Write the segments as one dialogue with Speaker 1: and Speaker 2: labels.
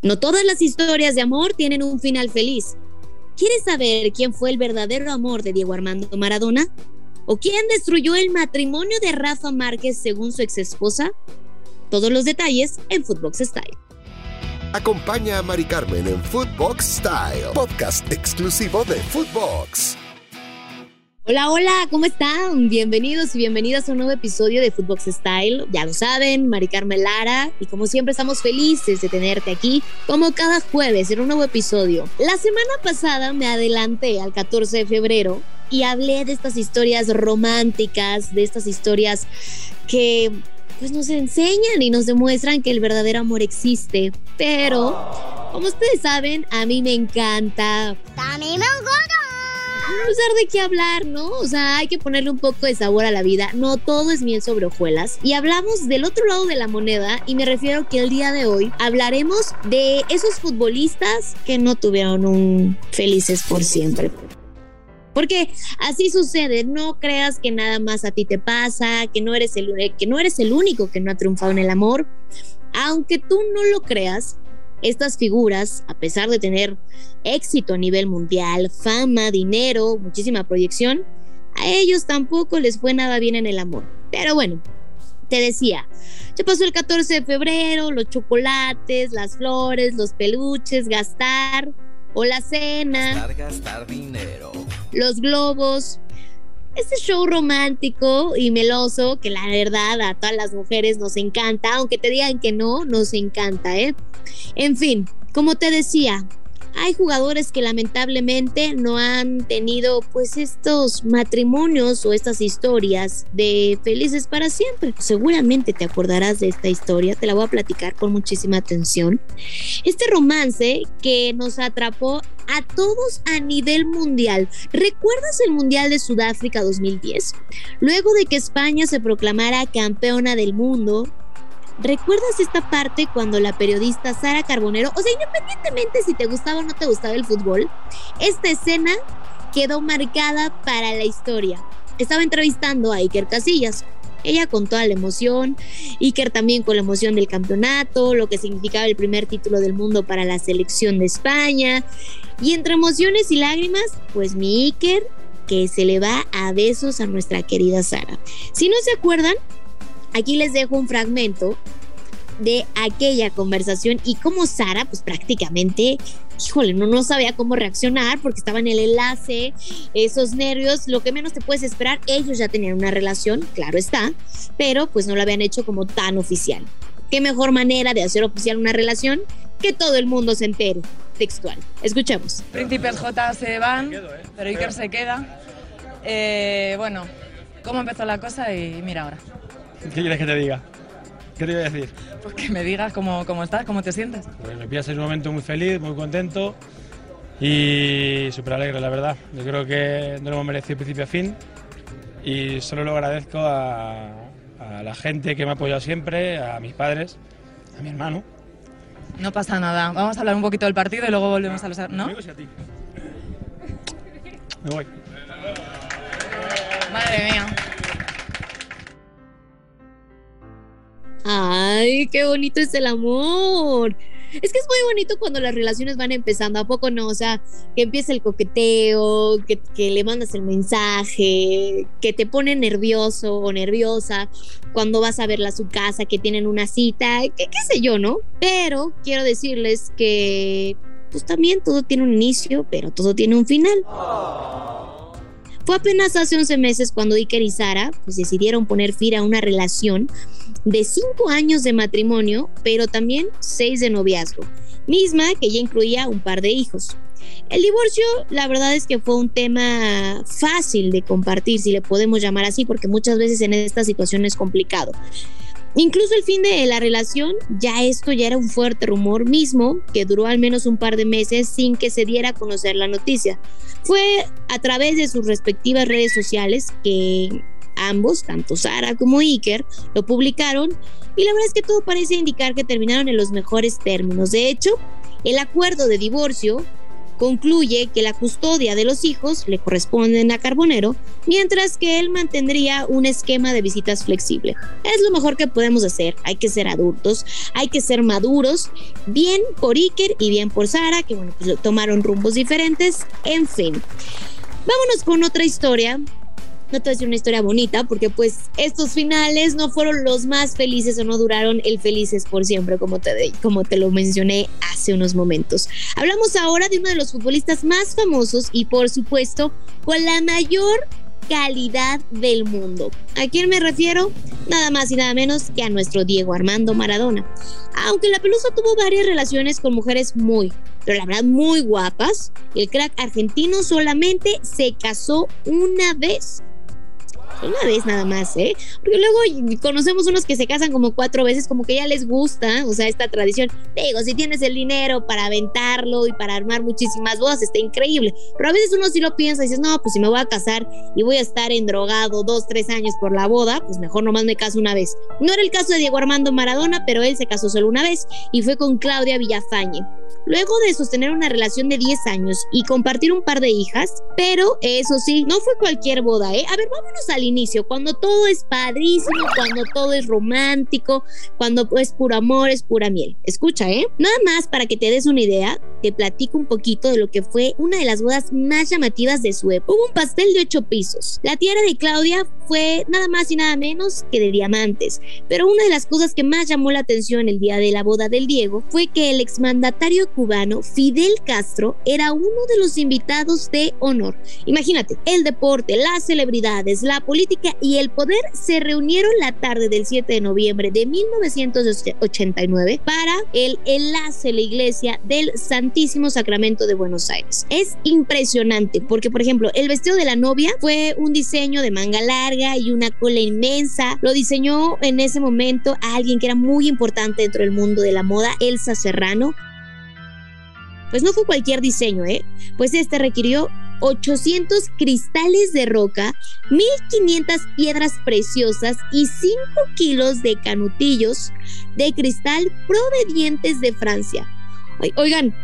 Speaker 1: No todas las historias de amor tienen un final feliz. ¿Quieres saber quién fue el verdadero amor de Diego Armando Maradona? ¿O quién destruyó el matrimonio de Rafa Márquez según su ex esposa? Todos los detalles en Footbox Style.
Speaker 2: Acompaña a Mari Carmen en Footbox Style, podcast exclusivo de Footbox.
Speaker 1: Hola, hola, ¿cómo están? Bienvenidos y bienvenidas a un nuevo episodio de Footbox Style. Ya lo saben, Mari Carmen Lara, y como siempre estamos felices de tenerte aquí, como cada jueves en un nuevo episodio. La semana pasada me adelanté al 14 de febrero y hablé de estas historias románticas, de estas historias que pues nos enseñan y nos demuestran que el verdadero amor existe. Pero, como ustedes saben, a mí me encanta.
Speaker 3: A mí me encanta
Speaker 1: usar de qué hablar, ¿no? O sea, hay que ponerle un poco de sabor a la vida. No todo es miel sobre hojuelas. Y hablamos del otro lado de la moneda y me refiero que el día de hoy hablaremos de esos futbolistas que no tuvieron un felices por siempre. Porque así sucede, no creas que nada más a ti te pasa, que no eres el, que no eres el único que no ha triunfado en el amor. Aunque tú no lo creas, estas figuras, a pesar de tener éxito a nivel mundial, fama, dinero, muchísima proyección, a ellos tampoco les fue nada bien en el amor. Pero bueno, te decía, ya pasó el 14 de febrero, los chocolates, las flores, los peluches, gastar o la cena,
Speaker 4: gastar, gastar dinero.
Speaker 1: los globos, este show romántico y meloso que la verdad a todas las mujeres nos encanta, aunque te digan que no, nos encanta, ¿eh? En fin, como te decía, hay jugadores que lamentablemente no han tenido pues estos matrimonios o estas historias de felices para siempre. Seguramente te acordarás de esta historia, te la voy a platicar con muchísima atención. Este romance que nos atrapó a todos a nivel mundial. ¿Recuerdas el Mundial de Sudáfrica 2010? Luego de que España se proclamara campeona del mundo, ¿Recuerdas esta parte cuando la periodista Sara Carbonero, o sea, independientemente si te gustaba o no te gustaba el fútbol, esta escena quedó marcada para la historia? Estaba entrevistando a Iker Casillas. Ella con toda la emoción, Iker también con la emoción del campeonato, lo que significaba el primer título del mundo para la selección de España. Y entre emociones y lágrimas, pues mi Iker que se le va a besos a nuestra querida Sara. Si no se acuerdan, Aquí les dejo un fragmento de aquella conversación y cómo Sara, pues prácticamente, híjole, no, no sabía cómo reaccionar porque estaba en el enlace, esos nervios, lo que menos te puedes esperar, ellos ya tenían una relación, claro está, pero pues no lo habían hecho como tan oficial. ¿Qué mejor manera de hacer oficial una relación que todo el mundo se entere? Textual. Escuchemos.
Speaker 5: Príncipes J se van, pero Iker se queda. Eh, bueno, ¿cómo empezó la cosa? Y mira ahora.
Speaker 6: ¿Qué quieres que te diga? ¿Qué te voy a decir?
Speaker 5: Pues que me digas cómo, cómo estás, cómo te sientes.
Speaker 6: Pues me pillas en un momento muy feliz, muy contento y súper alegre, la verdad. Yo creo que no lo hemos merecido principio a fin y solo lo agradezco a, a la gente que me ha apoyado siempre, a mis padres, a mi hermano.
Speaker 5: No pasa nada. Vamos a hablar un poquito del partido y luego volvemos a los... ¿No?
Speaker 6: A ti. Me voy.
Speaker 5: Madre mía.
Speaker 1: Ay, qué bonito es el amor. Es que es muy bonito cuando las relaciones van empezando, ¿a poco no? O sea, que empieza el coqueteo, que, le mandas el mensaje, que te pone nervioso o nerviosa cuando vas a verla a su casa, que tienen una cita, qué sé yo, ¿no? Pero quiero decirles que pues también todo tiene un inicio, pero todo tiene un final. Fue apenas hace 11 meses cuando Iker y Sara pues, decidieron poner fin a una relación de 5 años de matrimonio, pero también 6 de noviazgo, misma que ya incluía un par de hijos. El divorcio, la verdad es que fue un tema fácil de compartir, si le podemos llamar así, porque muchas veces en esta situación es complicado. Incluso el fin de la relación, ya esto ya era un fuerte rumor mismo que duró al menos un par de meses sin que se diera a conocer la noticia. Fue a través de sus respectivas redes sociales que ambos, tanto Sara como Iker, lo publicaron y la verdad es que todo parece indicar que terminaron en los mejores términos. De hecho, el acuerdo de divorcio concluye que la custodia de los hijos le corresponde a Carbonero, mientras que él mantendría un esquema de visitas flexible. Es lo mejor que podemos hacer. Hay que ser adultos, hay que ser maduros, bien por Iker y bien por Sara, que bueno, pues tomaron rumbos diferentes. En fin. Vámonos con otra historia no te voy a decir una historia bonita, porque pues estos finales no fueron los más felices o no duraron el felices por siempre, como te, como te lo mencioné hace unos momentos. Hablamos ahora de uno de los futbolistas más famosos y por supuesto con la mayor calidad del mundo. ¿A quién me refiero? Nada más y nada menos que a nuestro Diego Armando Maradona. Aunque la Pelusa tuvo varias relaciones con mujeres muy, pero la verdad muy guapas, el crack argentino solamente se casó una vez una vez nada más, ¿eh? Porque luego conocemos unos que se casan como cuatro veces, como que ya les gusta, o sea, esta tradición. digo, si tienes el dinero para aventarlo y para armar muchísimas bodas, está increíble. Pero a veces uno sí lo piensa y dices, no, pues si me voy a casar y voy a estar endrogado dos, tres años por la boda, pues mejor nomás me caso una vez. No era el caso de Diego Armando Maradona, pero él se casó solo una vez y fue con Claudia Villafañe. Luego de sostener una relación de 10 años y compartir un par de hijas, pero eso sí, no fue cualquier boda, ¿eh? A ver, vámonos al inicio, cuando todo es padrísimo, cuando todo es romántico, cuando es puro amor, es pura miel. Escucha, ¿eh? Nada más para que te des una idea, te platico un poquito de lo que fue una de las bodas más llamativas de su época. Hubo un pastel de ocho pisos. La tiara de Claudia fue nada más y nada menos que de diamantes, pero una de las cosas que más llamó la atención el día de la boda del Diego fue que el exmandatario cubano Fidel Castro era uno de los invitados de honor. Imagínate, el deporte, las celebridades, la política y el poder se reunieron la tarde del 7 de noviembre de 1989 para el enlace la iglesia del Santísimo Sacramento de Buenos Aires. Es impresionante porque, por ejemplo, el vestido de la novia fue un diseño de manga larga y una cola inmensa. Lo diseñó en ese momento alguien que era muy importante dentro del mundo de la moda, Elsa Serrano. Pues no fue cualquier diseño, ¿eh? Pues este requirió 800 cristales de roca, 1500 piedras preciosas y 5 kilos de canutillos de cristal provenientes de Francia. Oigan,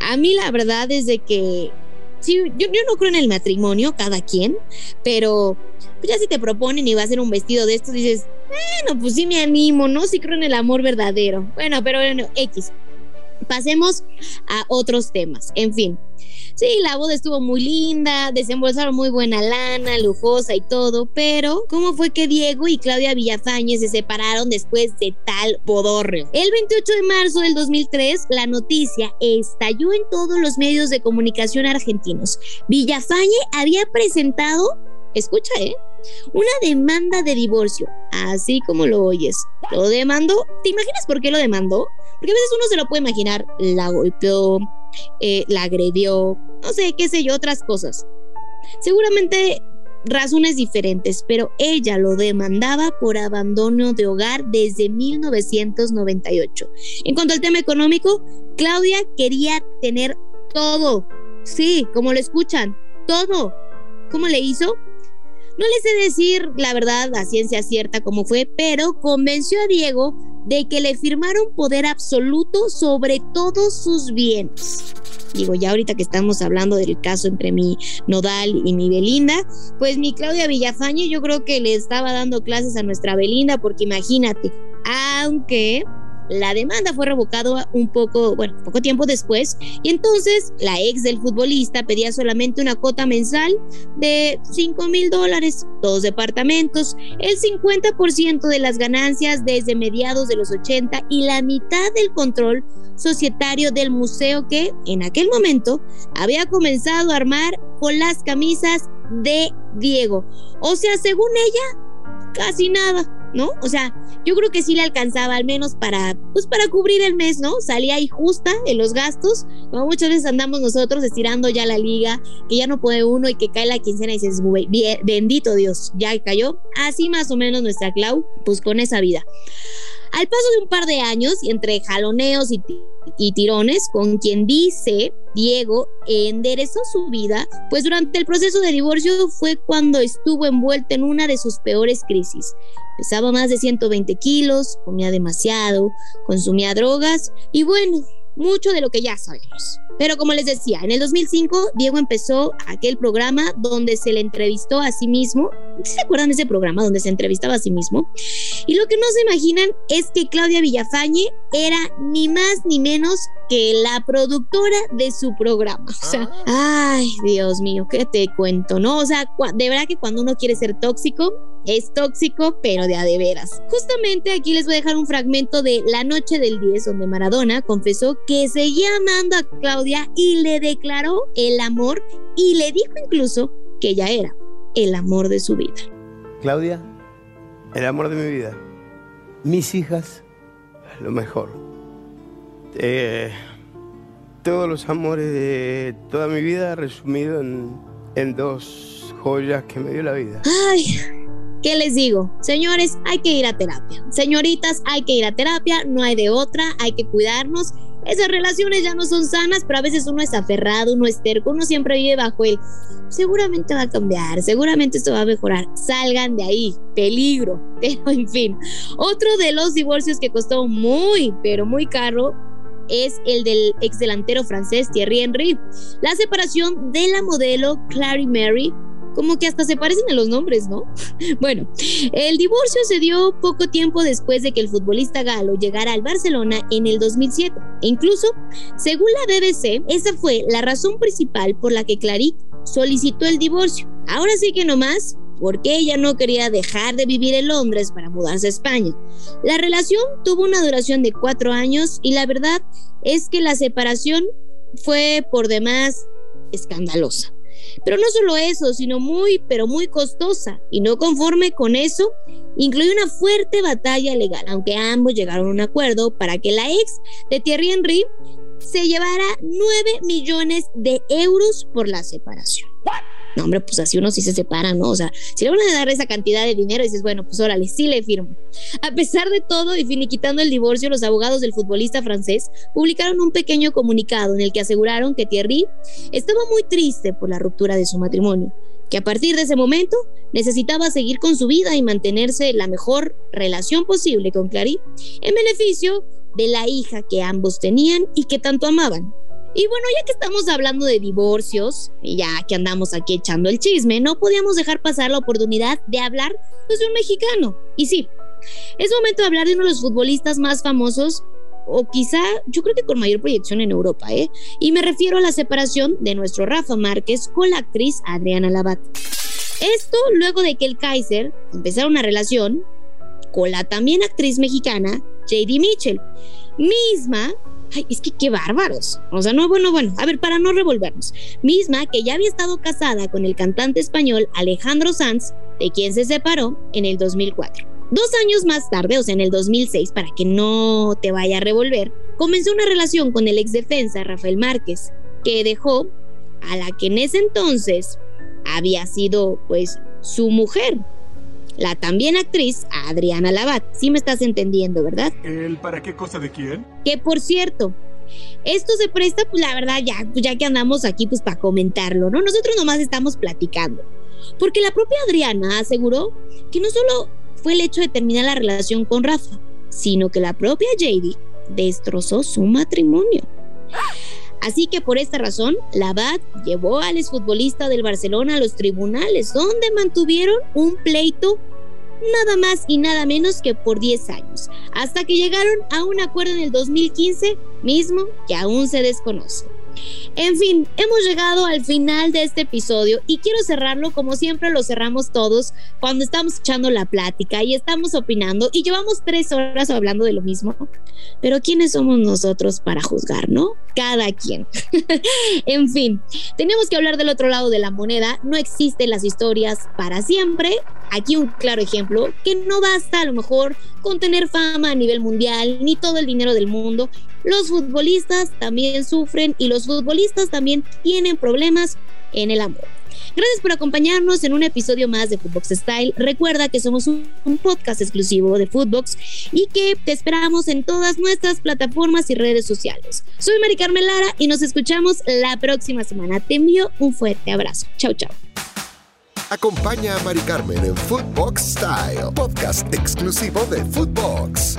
Speaker 1: a mí la verdad es de que sí, yo, yo, no creo en el matrimonio, cada quien, pero pues ya si te proponen y va a ser un vestido de estos, dices, bueno, pues sí me animo, ¿no? Sí creo en el amor verdadero. Bueno, pero bueno, X. Pasemos a otros temas. En fin, sí, la boda estuvo muy linda, desembolsaron muy buena lana, lujosa y todo, pero ¿cómo fue que Diego y Claudia Villafañe se separaron después de tal bodorreo? El 28 de marzo del 2003, la noticia estalló en todos los medios de comunicación argentinos. Villafañe había presentado, escucha, ¿eh? Una demanda de divorcio, así como lo oyes. Lo demandó. ¿Te imaginas por qué lo demandó? Porque a veces uno se lo puede imaginar, la golpeó, eh, la agredió, no sé, qué sé yo, otras cosas. Seguramente razones diferentes, pero ella lo demandaba por abandono de hogar desde 1998. En cuanto al tema económico, Claudia quería tener todo. Sí, como lo escuchan, todo. ¿Cómo le hizo? No les sé decir la verdad a ciencia cierta cómo fue, pero convenció a Diego de que le firmaron poder absoluto sobre todos sus bienes. Digo, ya ahorita que estamos hablando del caso entre mi Nodal y mi Belinda, pues mi Claudia Villafañe yo creo que le estaba dando clases a nuestra Belinda, porque imagínate, aunque la demanda fue revocada un poco, bueno, poco tiempo después, y entonces la ex del futbolista pedía solamente una cuota mensal de 5 mil dólares, dos departamentos, el 50% de las ganancias desde mediados de los 80 y la mitad del control societario del museo que en aquel momento había comenzado a armar con las camisas de Diego. O sea, según ella, casi nada. ¿No? O sea, yo creo que sí le alcanzaba al menos para, pues para cubrir el mes, ¿no? Salía ahí justa en los gastos, como muchas veces andamos nosotros estirando ya la liga, que ya no puede uno y que cae la quincena y dices, bendito Dios, ya cayó. Así más o menos nuestra Clau, pues con esa vida. Al paso de un par de años y entre jaloneos y, y, tirones, con quien dice Diego enderezó su vida, pues durante el proceso de divorcio fue cuando estuvo envuelto en una de sus peores crisis. Pesaba más de 120 kilos, comía demasiado, consumía drogas y bueno, mucho de lo que ya sabemos. Pero como les decía, en el 2005 Diego empezó aquel programa donde se le entrevistó a sí mismo. ¿Se acuerdan de ese programa donde se entrevistaba a sí mismo? Y lo que no se imaginan es que Claudia Villafañe era ni más ni menos que la productora de su programa. O sea, ay, Dios mío, ¿qué te cuento? ¿No? O sea, de verdad que cuando uno quiere ser tóxico, es tóxico, pero de a de veras. Justamente aquí les voy a dejar un fragmento de La Noche del 10, donde Maradona confesó que seguía amando a Claudia y le declaró el amor y le dijo incluso que ella era el amor de su vida.
Speaker 3: Claudia, el amor de mi vida. Mis hijas, lo mejor. Eh, todos los amores de toda mi vida resumido en, en dos joyas que me dio la vida.
Speaker 1: Ay, ¿Qué les digo? Señores, hay que ir a terapia. Señoritas, hay que ir a terapia, no hay de otra, hay que cuidarnos. Esas relaciones ya no son sanas, pero a veces uno es aferrado, uno es terco, uno siempre vive bajo él. Seguramente va a cambiar, seguramente esto va a mejorar. Salgan de ahí, peligro. Pero en fin, otro de los divorcios que costó muy, pero muy caro es el del ex delantero francés Thierry Henry. La separación de la modelo Clary Mary como que hasta se parecen a los nombres, ¿no? Bueno, el divorcio se dio poco tiempo después de que el futbolista galo llegara al Barcelona en el 2007. E incluso, según la BBC, esa fue la razón principal por la que Claric solicitó el divorcio. Ahora sí que no más, porque ella no quería dejar de vivir en Londres para mudarse a España. La relación tuvo una duración de cuatro años y la verdad es que la separación fue por demás escandalosa. Pero no solo eso, sino muy, pero muy costosa. Y no conforme con eso, incluye una fuerte batalla legal, aunque ambos llegaron a un acuerdo para que la ex de Thierry Henry se llevara 9 millones de euros por la separación. No, hombre, pues así uno sí se separa, ¿no? O sea, si le van a dar esa cantidad de dinero, dices, bueno, pues órale, sí le firmo. A pesar de todo y finiquitando el divorcio, los abogados del futbolista francés publicaron un pequeño comunicado en el que aseguraron que Thierry estaba muy triste por la ruptura de su matrimonio, que a partir de ese momento necesitaba seguir con su vida y mantenerse la mejor relación posible con Clary en beneficio de la hija que ambos tenían y que tanto amaban. Y bueno, ya que estamos hablando de divorcios, y ya que andamos aquí echando el chisme, no podíamos dejar pasar la oportunidad de hablar pues, de un mexicano. Y sí, es momento de hablar de uno de los futbolistas más famosos, o quizá yo creo que con mayor proyección en Europa, ¿eh? Y me refiero a la separación de nuestro Rafa Márquez con la actriz Adriana Labat. Esto luego de que el Kaiser empezara una relación con la también actriz mexicana JD Mitchell, misma Ay, es que qué bárbaros. O sea, no, bueno, bueno, a ver, para no revolvernos. Misma que ya había estado casada con el cantante español Alejandro Sanz, de quien se separó en el 2004. Dos años más tarde, o sea, en el 2006, para que no te vaya a revolver, comenzó una relación con el ex defensa Rafael Márquez, que dejó a la que en ese entonces había sido, pues, su mujer, la también actriz Adriana Labat. Sí me estás entendiendo, ¿verdad?
Speaker 4: ¿El para qué cosa de quién?
Speaker 1: Que por cierto, esto se presta, pues la verdad, ya, pues, ya que andamos aquí, pues para comentarlo, ¿no? Nosotros nomás estamos platicando. Porque la propia Adriana aseguró que no solo fue el hecho de terminar la relación con Rafa, sino que la propia JD destrozó su matrimonio. Así que por esta razón, Labat llevó al exfutbolista del Barcelona a los tribunales, donde mantuvieron un pleito nada más y nada menos que por 10 años, hasta que llegaron a un acuerdo en el 2015, mismo que aún se desconoce. En fin, hemos llegado al final de este episodio y quiero cerrarlo como siempre lo cerramos todos cuando estamos echando la plática y estamos opinando y llevamos tres horas hablando de lo mismo. Pero ¿quiénes somos nosotros para juzgar, no? Cada quien. en fin, tenemos que hablar del otro lado de la moneda. No existen las historias para siempre. Aquí un claro ejemplo que no basta a lo mejor con tener fama a nivel mundial ni todo el dinero del mundo los futbolistas también sufren y los futbolistas también tienen problemas en el amor. Gracias por acompañarnos en un episodio más de Footbox Style. Recuerda que somos un, podcast exclusivo de Footbox y que te esperamos en todas nuestras plataformas y redes sociales. Soy Mari Carmen Lara y nos escuchamos la próxima semana. Te envío un fuerte abrazo. Chau, chau.
Speaker 2: Acompaña a Mari Carmen en Footbox Style, podcast exclusivo de Footbox.